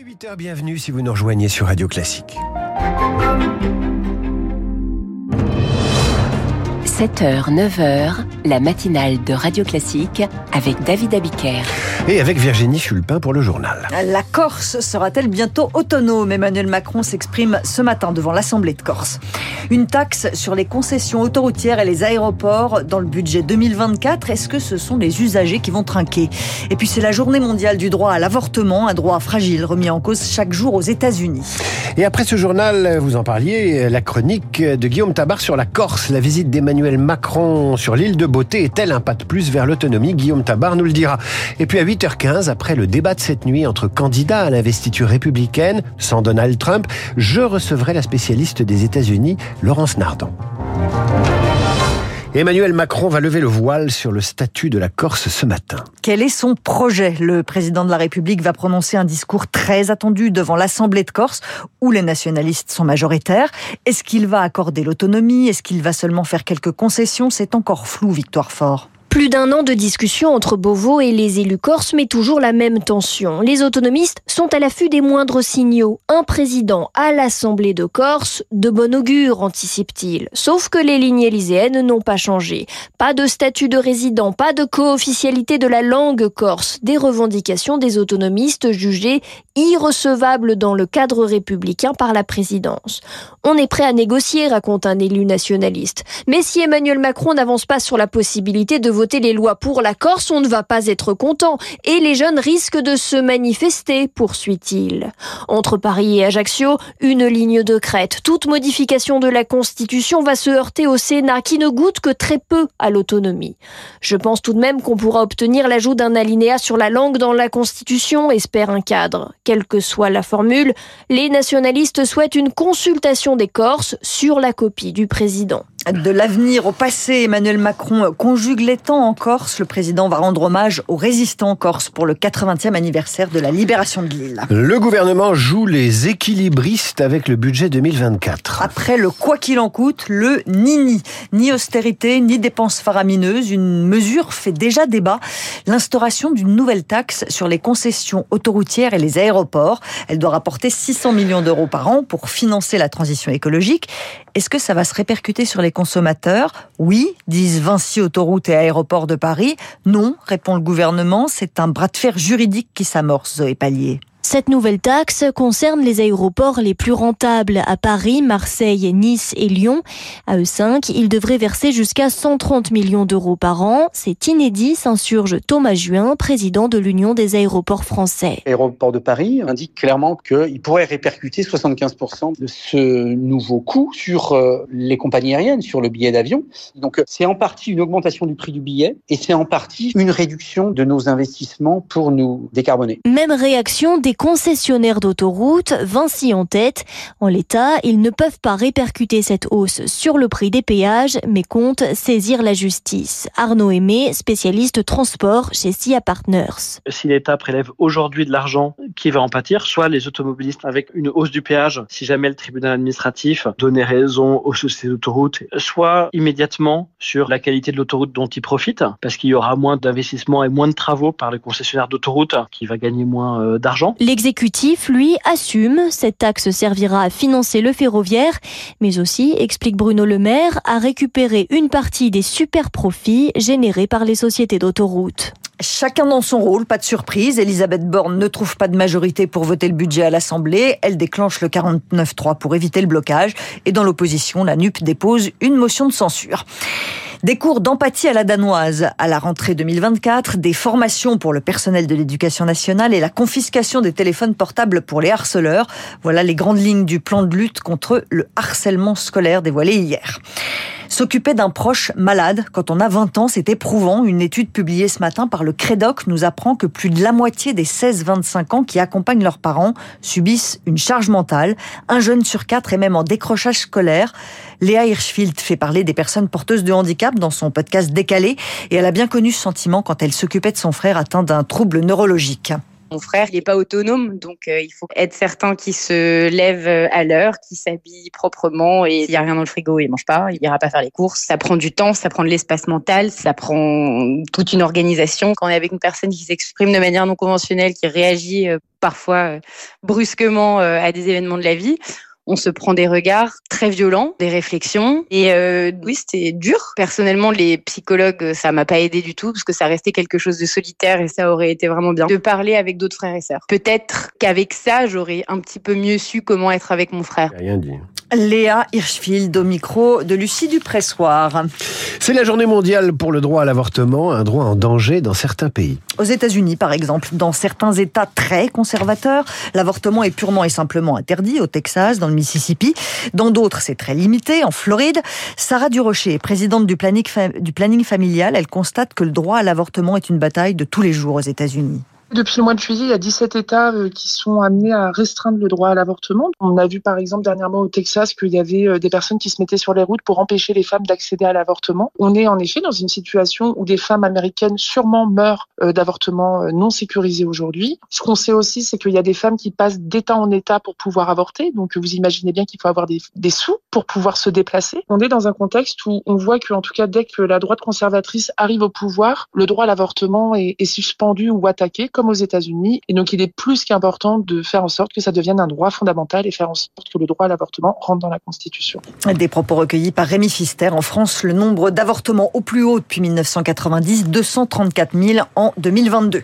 Il est 8h, bienvenue si vous nous rejoignez sur Radio Classique. 7h, 9h, la matinale de Radio Classique avec David Abiker. Et avec Virginie Fulpin pour le journal. La Corse sera-t-elle bientôt autonome? Emmanuel Macron s'exprime ce matin devant l'Assemblée de Corse. Une taxe sur les concessions autoroutières et les aéroports dans le budget 2024. Est-ce que ce sont les usagers qui vont trinquer? Et puis c'est la journée mondiale du droit à l'avortement, un droit fragile remis en cause chaque jour aux États-Unis. Et après ce journal, vous en parliez, la chronique de Guillaume Tabar sur la Corse, la visite d'Emmanuel Macron sur l'île de Beauté est-elle un pas de plus vers l'autonomie? Guillaume Tabar nous le dira. Et puis à 8h15, après le débat de cette nuit entre candidats à l'investiture républicaine, sans Donald Trump, je recevrai la spécialiste des États-Unis, Laurence Nardon. Emmanuel Macron va lever le voile sur le statut de la Corse ce matin. Quel est son projet? Le président de la République va prononcer un discours très attendu devant l'Assemblée de Corse, où les nationalistes sont majoritaires. Est-ce qu'il va accorder l'autonomie? Est-ce qu'il va seulement faire quelques concessions? C'est encore flou, Victoire Fort. Plus d'un an de discussion entre Beauvau et les élus corses, mais toujours la même tension. Les autonomistes sont à l'affût des moindres signaux. Un président à l'Assemblée de Corse, de bon augure, anticipe-t-il. Sauf que les lignes élyséennes n'ont pas changé. Pas de statut de résident, pas de co-officialité de la langue corse. Des revendications des autonomistes jugées irrecevables dans le cadre républicain par la présidence. On est prêt à négocier, raconte un élu nationaliste. Mais si Emmanuel Macron n'avance pas sur la possibilité de voter les lois pour la Corse, on ne va pas être content. Et les jeunes risquent de se manifester, poursuit-il. Entre Paris et Ajaccio, une ligne de crête. Toute modification de la Constitution va se heurter au Sénat, qui ne goûte que très peu à l'autonomie. Je pense tout de même qu'on pourra obtenir l'ajout d'un alinéa sur la langue dans la Constitution, espère un cadre. Quelle que soit la formule, les nationalistes souhaitent une consultation des Corses sur la copie du président. De l'avenir au passé, Emmanuel Macron conjugue les temps en Corse. Le président va rendre hommage aux résistants en Corse pour le 80e anniversaire de la libération de l'île. Le gouvernement joue les équilibristes avec le budget 2024. Après le quoi qu'il en coûte, le ni-ni. Ni austérité, ni dépenses faramineuses. Une mesure fait déjà débat. L'instauration d'une nouvelle taxe sur les concessions autoroutières et les aéroports. Elle doit rapporter 600 millions d'euros par an pour financer la transition écologique. Est-ce que ça va se répercuter sur les consommateurs Oui, disent Vinci Autoroute et Aéroports de Paris. Non, répond le gouvernement, c'est un bras de fer juridique qui s'amorce, Zoé Pallier. Cette nouvelle taxe concerne les aéroports les plus rentables à Paris, Marseille, Nice et Lyon. À eux cinq, ils devraient verser jusqu'à 130 millions d'euros par an. C'est inédit, s'insurge Thomas Juin, président de l'Union des aéroports français. Aéroport de Paris indique clairement qu'il pourrait répercuter 75% de ce nouveau coût sur euh, les compagnies aériennes, sur le billet d'avion. Donc c'est en partie une augmentation du prix du billet et c'est en partie une réduction de nos investissements pour nous décarboner. Même réaction des concessionnaires d'autoroutes, Vinci en tête. En l'état, ils ne peuvent pas répercuter cette hausse sur le prix des péages, mais comptent saisir la justice. Arnaud Aimé, spécialiste transport chez SIA Partners. Si l'État prélève aujourd'hui de l'argent, qui va en pâtir Soit les automobilistes avec une hausse du péage, si jamais le tribunal administratif donnait raison aux sociétés d'autoroutes, soit immédiatement sur la qualité de l'autoroute dont ils profitent, parce qu'il y aura moins d'investissements et moins de travaux par le concessionnaire d'autoroute qui va gagner moins euh, d'argent. L'exécutif, lui, assume. Cette taxe servira à financer le ferroviaire, mais aussi, explique Bruno Le Maire, à récupérer une partie des super profits générés par les sociétés d'autoroutes. Chacun dans son rôle, pas de surprise. Elisabeth Borne ne trouve pas de majorité pour voter le budget à l'Assemblée. Elle déclenche le 49-3 pour éviter le blocage. Et dans l'opposition, la NUP dépose une motion de censure. Des cours d'empathie à la danoise à la rentrée 2024, des formations pour le personnel de l'éducation nationale et la confiscation des téléphones portables pour les harceleurs. Voilà les grandes lignes du plan de lutte contre le harcèlement scolaire dévoilé hier. S'occuper d'un proche malade quand on a 20 ans, c'est éprouvant. Une étude publiée ce matin par le Crédoc nous apprend que plus de la moitié des 16-25 ans qui accompagnent leurs parents subissent une charge mentale. Un jeune sur quatre est même en décrochage scolaire. Léa Hirschfield fait parler des personnes porteuses de handicap dans son podcast Décalé et elle a bien connu ce sentiment quand elle s'occupait de son frère atteint d'un trouble neurologique. Mon frère, il n'est pas autonome, donc euh, il faut être certain qu'il se lève euh, à l'heure, qu'il s'habille proprement et s'il n'y a rien dans le frigo, il mange pas, il ira pas faire les courses. Ça prend du temps, ça prend de l'espace mental, ça prend toute une organisation. Quand on est avec une personne qui s'exprime de manière non conventionnelle, qui réagit euh, parfois brusquement à des événements de la vie, on se prend des regards très violents, des réflexions. Et euh, oui, c'était dur. Personnellement, les psychologues, ça m'a pas aidé du tout parce que ça restait quelque chose de solitaire et ça aurait été vraiment bien de parler avec d'autres frères et sœurs. Peut-être qu'avec ça, j'aurais un petit peu mieux su comment être avec mon frère. Rien dit. Léa Hirschfield au micro de Lucie Dupressoir. C'est la journée mondiale pour le droit à l'avortement, un droit en danger dans certains pays. Aux États-Unis, par exemple, dans certains États très conservateurs, l'avortement est purement et simplement interdit, au Texas, dans le Mississippi. Dans d'autres, c'est très limité, en Floride. Sarah Durocher, présidente du planning, du planning familial, elle constate que le droit à l'avortement est une bataille de tous les jours aux États-Unis. Depuis le mois de juillet, il y a 17 États euh, qui sont amenés à restreindre le droit à l'avortement. On a vu par exemple dernièrement au Texas qu'il y avait euh, des personnes qui se mettaient sur les routes pour empêcher les femmes d'accéder à l'avortement. On est en effet dans une situation où des femmes américaines sûrement meurent euh, d'avortements non sécurisés aujourd'hui. Ce qu'on sait aussi, c'est qu'il y a des femmes qui passent d'État en État pour pouvoir avorter. Donc vous imaginez bien qu'il faut avoir des, sous pour pouvoir se déplacer. On est dans un contexte où on voit que, en tout cas, dès que la droite conservatrice arrive au pouvoir, le droit à l'avortement est suspendu ou attaqué comme aux États-Unis. Et donc, il est plus qu'important de faire en sorte que ça devienne un droit fondamental et faire en sorte que le droit à l'avortement rentre dans la Constitution. Des propos recueillis par Rémi Fister. En France, le nombre d'avortements au plus haut depuis 1990, 234 000 en 2022.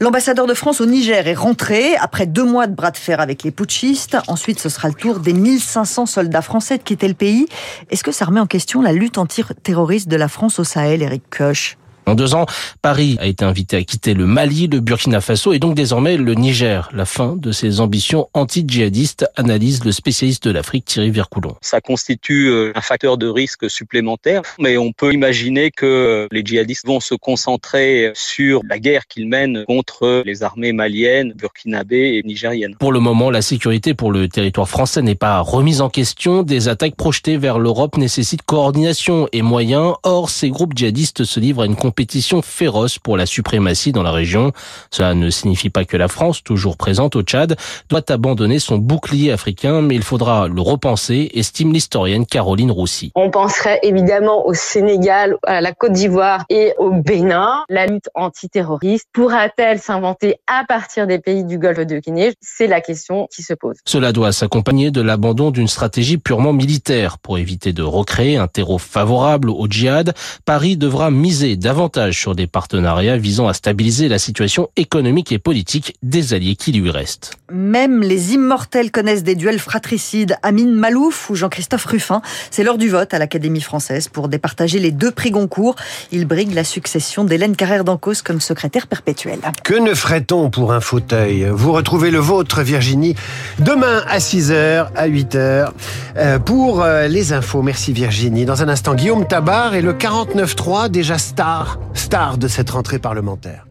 L'ambassadeur de France au Niger est rentré après deux mois de bras de fer avec les putschistes. Ensuite, ce sera le tour des 1500 soldats français de quitter le pays. Est-ce que ça remet en question la lutte antiterroriste de la France au Sahel, Eric Koch? En deux ans, Paris a été invité à quitter le Mali, le Burkina Faso et donc désormais le Niger. La fin de ses ambitions anti-djihadistes, analyse le spécialiste de l'Afrique Thierry Vircoulon. Ça constitue euh, un facteur de risque supplémentaire, mais on peut imaginer que euh, les djihadistes vont se concentrer sur la guerre qu'ils mènent contre les armées maliennes, burkinabées et nigériennes. Pour le moment, la sécurité pour le territoire français n'est pas remise en question. Des attaques projetées vers l'Europe nécessitent coordination et moyens. Or, ces groupes djihadistes se livrent à une compétition compétition féroce pour la suprématie dans la région. Cela ne signifie pas que la France, toujours présente au Tchad, doit abandonner son bouclier africain, mais il faudra le repenser, estime l'historienne Caroline Roussy. On penserait évidemment au Sénégal, à la Côte d'Ivoire et au Bénin. La lutte antiterroriste pourra-t-elle s'inventer à partir des pays du Golfe de Guinée? C'est la question qui se pose. Cela doit s'accompagner de l'abandon d'une stratégie purement militaire. Pour éviter de recréer un terreau favorable au djihad, Paris devra miser davantage sur des partenariats visant à stabiliser la situation économique et politique des alliés qui lui restent. Même les immortels connaissent des duels fratricides. Amine Malouf ou Jean-Christophe Ruffin, c'est l'heure du vote à l'Académie française pour départager les deux prix Goncourt. Il brigue la succession d'Hélène Carrère d'Ancos comme secrétaire perpétuelle. Que ne ferait-on pour un fauteuil? Vous retrouvez le vôtre, Virginie, demain à 6h, à 8h, euh, pour euh, les infos. Merci Virginie. Dans un instant, Guillaume Tabar et le 49.3, déjà star star de cette rentrée parlementaire.